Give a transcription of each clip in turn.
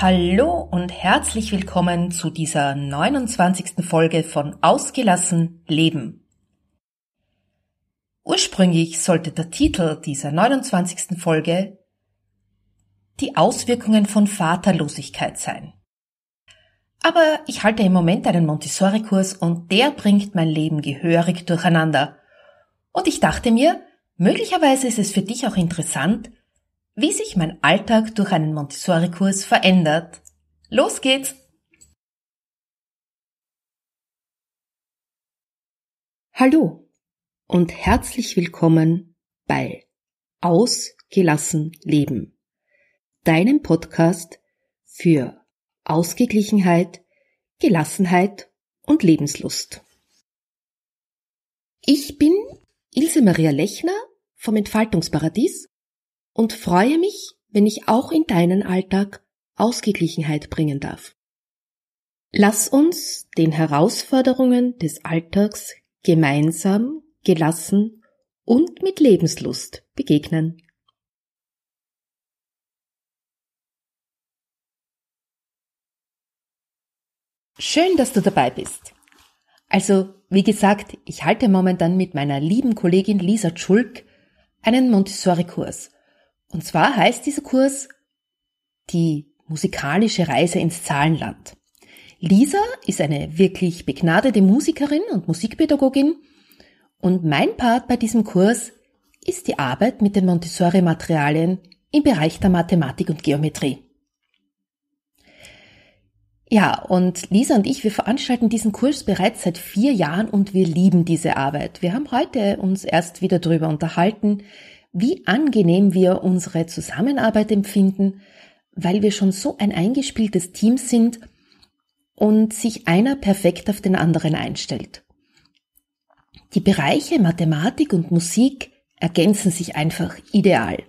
Hallo und herzlich willkommen zu dieser 29. Folge von Ausgelassen Leben. Ursprünglich sollte der Titel dieser 29. Folge die Auswirkungen von Vaterlosigkeit sein. Aber ich halte im Moment einen Montessori-Kurs und der bringt mein Leben gehörig durcheinander. Und ich dachte mir, möglicherweise ist es für dich auch interessant, wie sich mein Alltag durch einen Montessori-Kurs verändert. Los geht's! Hallo und herzlich willkommen bei Ausgelassen Leben, deinem Podcast für Ausgeglichenheit, Gelassenheit und Lebenslust. Ich bin Ilse Maria Lechner vom Entfaltungsparadies und freue mich, wenn ich auch in deinen Alltag Ausgeglichenheit bringen darf. Lass uns den Herausforderungen des Alltags gemeinsam, gelassen und mit Lebenslust begegnen. Schön, dass du dabei bist. Also, wie gesagt, ich halte momentan mit meiner lieben Kollegin Lisa Schulk einen Montessori-Kurs und zwar heißt dieser Kurs die musikalische Reise ins Zahlenland. Lisa ist eine wirklich begnadete Musikerin und Musikpädagogin und mein Part bei diesem Kurs ist die Arbeit mit den Montessori-Materialien im Bereich der Mathematik und Geometrie. Ja, und Lisa und ich, wir veranstalten diesen Kurs bereits seit vier Jahren und wir lieben diese Arbeit. Wir haben heute uns erst wieder darüber unterhalten, wie angenehm wir unsere Zusammenarbeit empfinden, weil wir schon so ein eingespieltes Team sind und sich einer perfekt auf den anderen einstellt. Die Bereiche Mathematik und Musik ergänzen sich einfach ideal.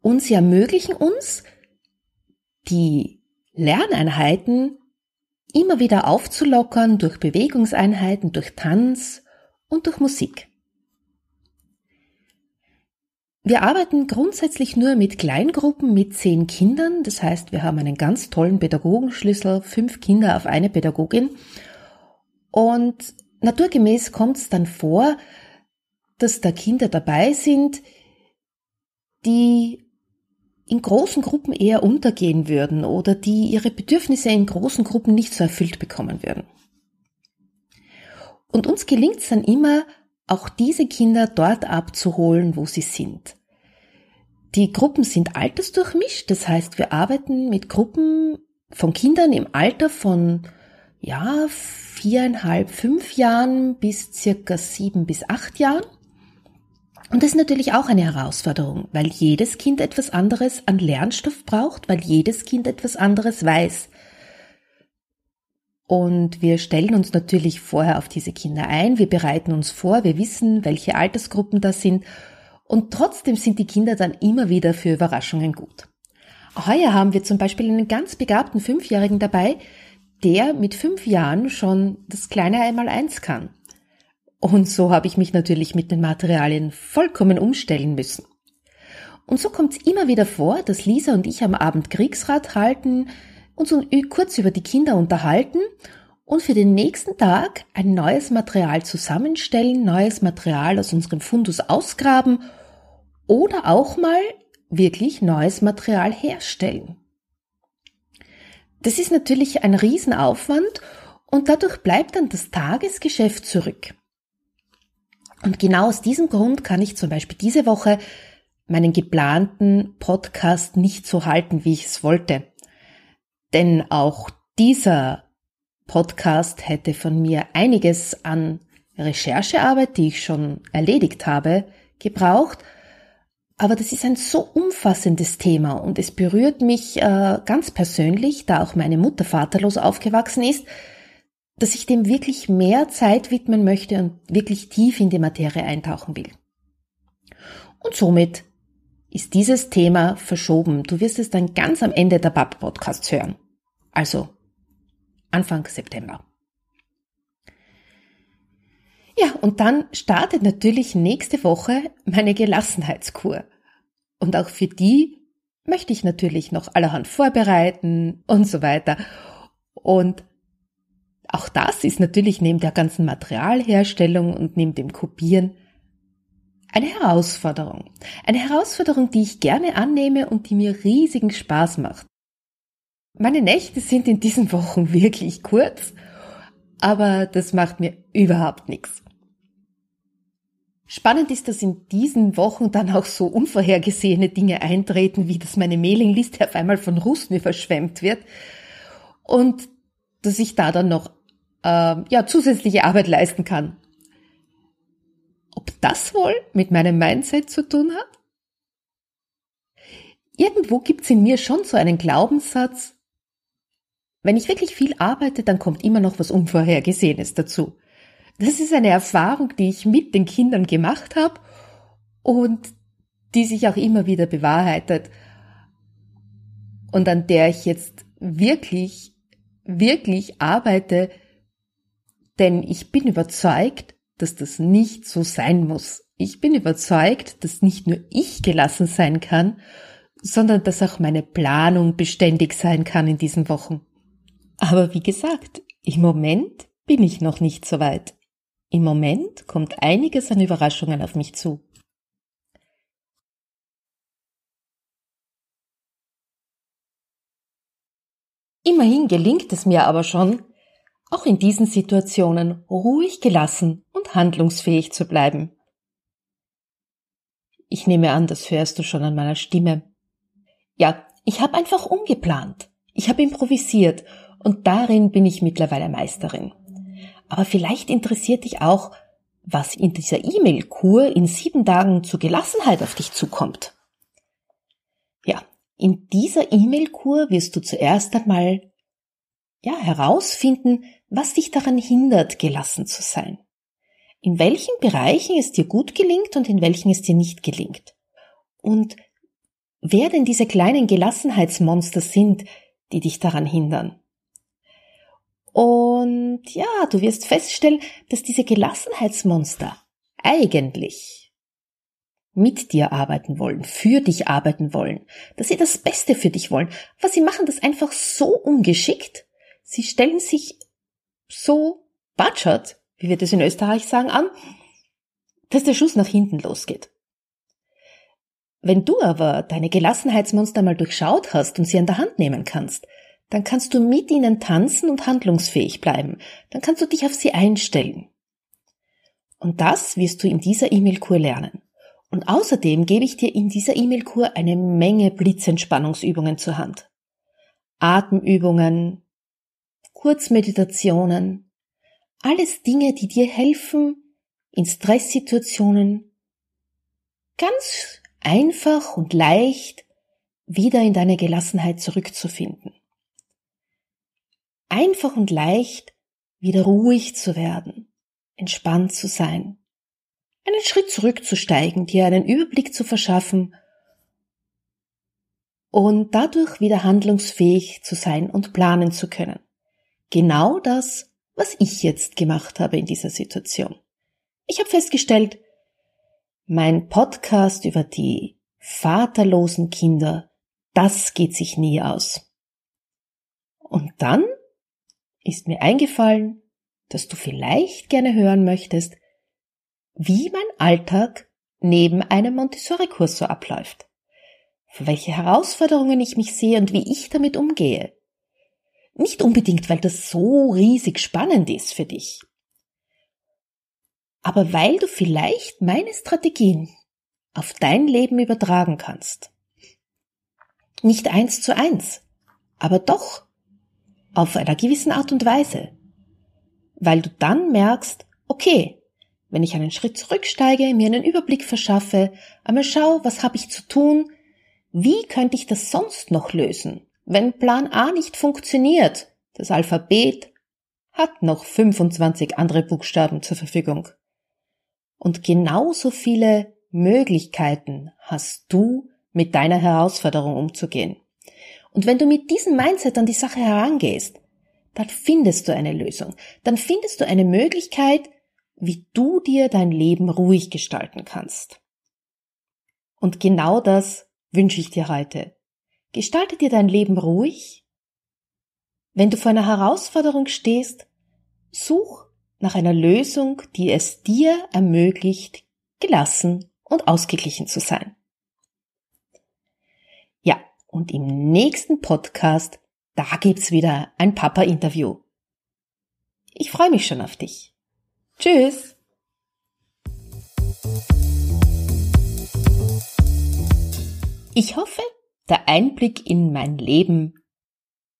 Und sie ermöglichen uns, die Lerneinheiten immer wieder aufzulockern durch Bewegungseinheiten, durch Tanz und durch Musik. Wir arbeiten grundsätzlich nur mit Kleingruppen mit zehn Kindern. Das heißt, wir haben einen ganz tollen Pädagogenschlüssel, fünf Kinder auf eine Pädagogin. Und naturgemäß kommt es dann vor, dass da Kinder dabei sind, die in großen Gruppen eher untergehen würden oder die ihre Bedürfnisse in großen Gruppen nicht so erfüllt bekommen würden. Und uns gelingt es dann immer, auch diese Kinder dort abzuholen, wo sie sind. Die Gruppen sind altersdurchmischt, das heißt, wir arbeiten mit Gruppen von Kindern im Alter von ja, viereinhalb, fünf Jahren bis circa sieben bis acht Jahren. Und das ist natürlich auch eine Herausforderung, weil jedes Kind etwas anderes an Lernstoff braucht, weil jedes Kind etwas anderes weiß. Und wir stellen uns natürlich vorher auf diese Kinder ein, wir bereiten uns vor, wir wissen, welche Altersgruppen das sind und trotzdem sind die Kinder dann immer wieder für Überraschungen gut. Heuer haben wir zum Beispiel einen ganz begabten Fünfjährigen dabei, der mit fünf Jahren schon das kleine Einmaleins kann. Und so habe ich mich natürlich mit den Materialien vollkommen umstellen müssen. Und so kommt es immer wieder vor, dass Lisa und ich am Abend Kriegsrat halten, uns kurz über die Kinder unterhalten und für den nächsten Tag ein neues Material zusammenstellen, neues Material aus unserem Fundus ausgraben oder auch mal wirklich neues Material herstellen. Das ist natürlich ein Riesenaufwand und dadurch bleibt dann das Tagesgeschäft zurück. Und genau aus diesem Grund kann ich zum Beispiel diese Woche meinen geplanten Podcast nicht so halten, wie ich es wollte. Denn auch dieser Podcast hätte von mir einiges an Recherchearbeit, die ich schon erledigt habe, gebraucht. Aber das ist ein so umfassendes Thema und es berührt mich äh, ganz persönlich, da auch meine Mutter vaterlos aufgewachsen ist, dass ich dem wirklich mehr Zeit widmen möchte und wirklich tief in die Materie eintauchen will. Und somit ist dieses Thema verschoben. Du wirst es dann ganz am Ende der BAP-Podcasts hören. Also Anfang September. Ja, und dann startet natürlich nächste Woche meine Gelassenheitskur. Und auch für die möchte ich natürlich noch allerhand vorbereiten und so weiter. Und auch das ist natürlich neben der ganzen Materialherstellung und neben dem Kopieren eine Herausforderung. Eine Herausforderung, die ich gerne annehme und die mir riesigen Spaß macht. Meine Nächte sind in diesen Wochen wirklich kurz, aber das macht mir überhaupt nichts. Spannend ist, dass in diesen Wochen dann auch so unvorhergesehene Dinge eintreten, wie dass meine Mailingliste auf einmal von Russen überschwemmt wird und dass ich da dann noch äh, ja zusätzliche Arbeit leisten kann. Ob das wohl mit meinem Mindset zu tun hat? Irgendwo gibt's in mir schon so einen Glaubenssatz, wenn ich wirklich viel arbeite, dann kommt immer noch was Unvorhergesehenes dazu. Das ist eine Erfahrung, die ich mit den Kindern gemacht habe und die sich auch immer wieder bewahrheitet und an der ich jetzt wirklich, wirklich arbeite, denn ich bin überzeugt, dass das nicht so sein muss. Ich bin überzeugt, dass nicht nur ich gelassen sein kann, sondern dass auch meine Planung beständig sein kann in diesen Wochen. Aber wie gesagt, im Moment bin ich noch nicht so weit. Im Moment kommt einiges an Überraschungen auf mich zu. Immerhin gelingt es mir aber schon, auch in diesen Situationen ruhig gelassen und handlungsfähig zu bleiben. Ich nehme an, das hörst du schon an meiner Stimme. Ja, ich habe einfach umgeplant. Ich habe improvisiert und darin bin ich mittlerweile Meisterin. Aber vielleicht interessiert dich auch, was in dieser E-Mail-Kur in sieben Tagen zur Gelassenheit auf dich zukommt. Ja, in dieser E-Mail-Kur wirst du zuerst einmal ja, herausfinden, was dich daran hindert, gelassen zu sein. In welchen Bereichen es dir gut gelingt und in welchen es dir nicht gelingt. Und wer denn diese kleinen Gelassenheitsmonster sind, die dich daran hindern. Und ja, du wirst feststellen, dass diese Gelassenheitsmonster eigentlich mit dir arbeiten wollen, für dich arbeiten wollen, dass sie das Beste für dich wollen. Was sie machen, das einfach so ungeschickt. Sie stellen sich so batschert, wie wir das in Österreich sagen, an, dass der Schuss nach hinten losgeht. Wenn du aber deine Gelassenheitsmonster mal durchschaut hast und sie an der Hand nehmen kannst, dann kannst du mit ihnen tanzen und handlungsfähig bleiben. Dann kannst du dich auf sie einstellen. Und das wirst du in dieser E-Mail-Kur lernen. Und außerdem gebe ich dir in dieser E-Mail-Kur eine Menge Blitzentspannungsübungen zur Hand. Atemübungen, Kurzmeditationen, alles Dinge, die dir helfen, in Stresssituationen ganz einfach und leicht wieder in deine Gelassenheit zurückzufinden einfach und leicht wieder ruhig zu werden, entspannt zu sein, einen Schritt zurückzusteigen, dir einen Überblick zu verschaffen und dadurch wieder handlungsfähig zu sein und planen zu können. Genau das, was ich jetzt gemacht habe in dieser Situation. Ich habe festgestellt, mein Podcast über die vaterlosen Kinder, das geht sich nie aus. Und dann ist mir eingefallen, dass du vielleicht gerne hören möchtest, wie mein Alltag neben einem Montessori-Kurs so abläuft, für welche Herausforderungen ich mich sehe und wie ich damit umgehe. Nicht unbedingt, weil das so riesig spannend ist für dich, aber weil du vielleicht meine Strategien auf dein Leben übertragen kannst. Nicht eins zu eins, aber doch auf einer gewissen Art und Weise. Weil du dann merkst, okay, wenn ich einen Schritt zurücksteige, mir einen Überblick verschaffe, einmal schau, was habe ich zu tun, wie könnte ich das sonst noch lösen? Wenn Plan A nicht funktioniert, das Alphabet hat noch 25 andere Buchstaben zur Verfügung. Und genauso viele Möglichkeiten hast du, mit deiner Herausforderung umzugehen. Und wenn du mit diesem Mindset an die Sache herangehst, dann findest du eine Lösung. Dann findest du eine Möglichkeit, wie du dir dein Leben ruhig gestalten kannst. Und genau das wünsche ich dir heute. Gestalte dir dein Leben ruhig. Wenn du vor einer Herausforderung stehst, such nach einer Lösung, die es dir ermöglicht, gelassen und ausgeglichen zu sein. Und im nächsten Podcast, da gibt's wieder ein Papa-Interview. Ich freue mich schon auf dich. Tschüss! Ich hoffe, der Einblick in mein Leben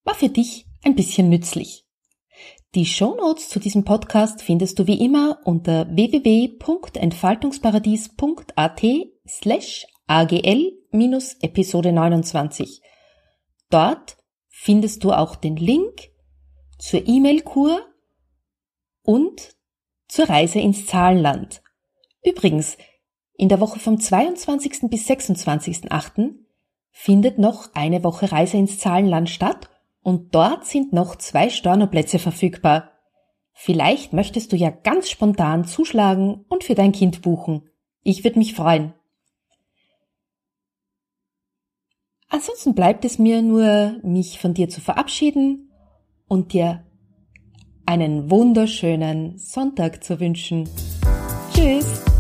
war für dich ein bisschen nützlich. Die Shownotes zu diesem Podcast findest du wie immer unter www.entfaltungsparadies.at slash agl-episode 29. Dort findest du auch den Link zur E-Mail-Kur und zur Reise ins Zahlenland. Übrigens, in der Woche vom 22. bis 26.8. findet noch eine Woche Reise ins Zahlenland statt und dort sind noch zwei Stornoplätze verfügbar. Vielleicht möchtest du ja ganz spontan zuschlagen und für dein Kind buchen. Ich würde mich freuen. Ansonsten bleibt es mir nur, mich von dir zu verabschieden und dir einen wunderschönen Sonntag zu wünschen. Tschüss!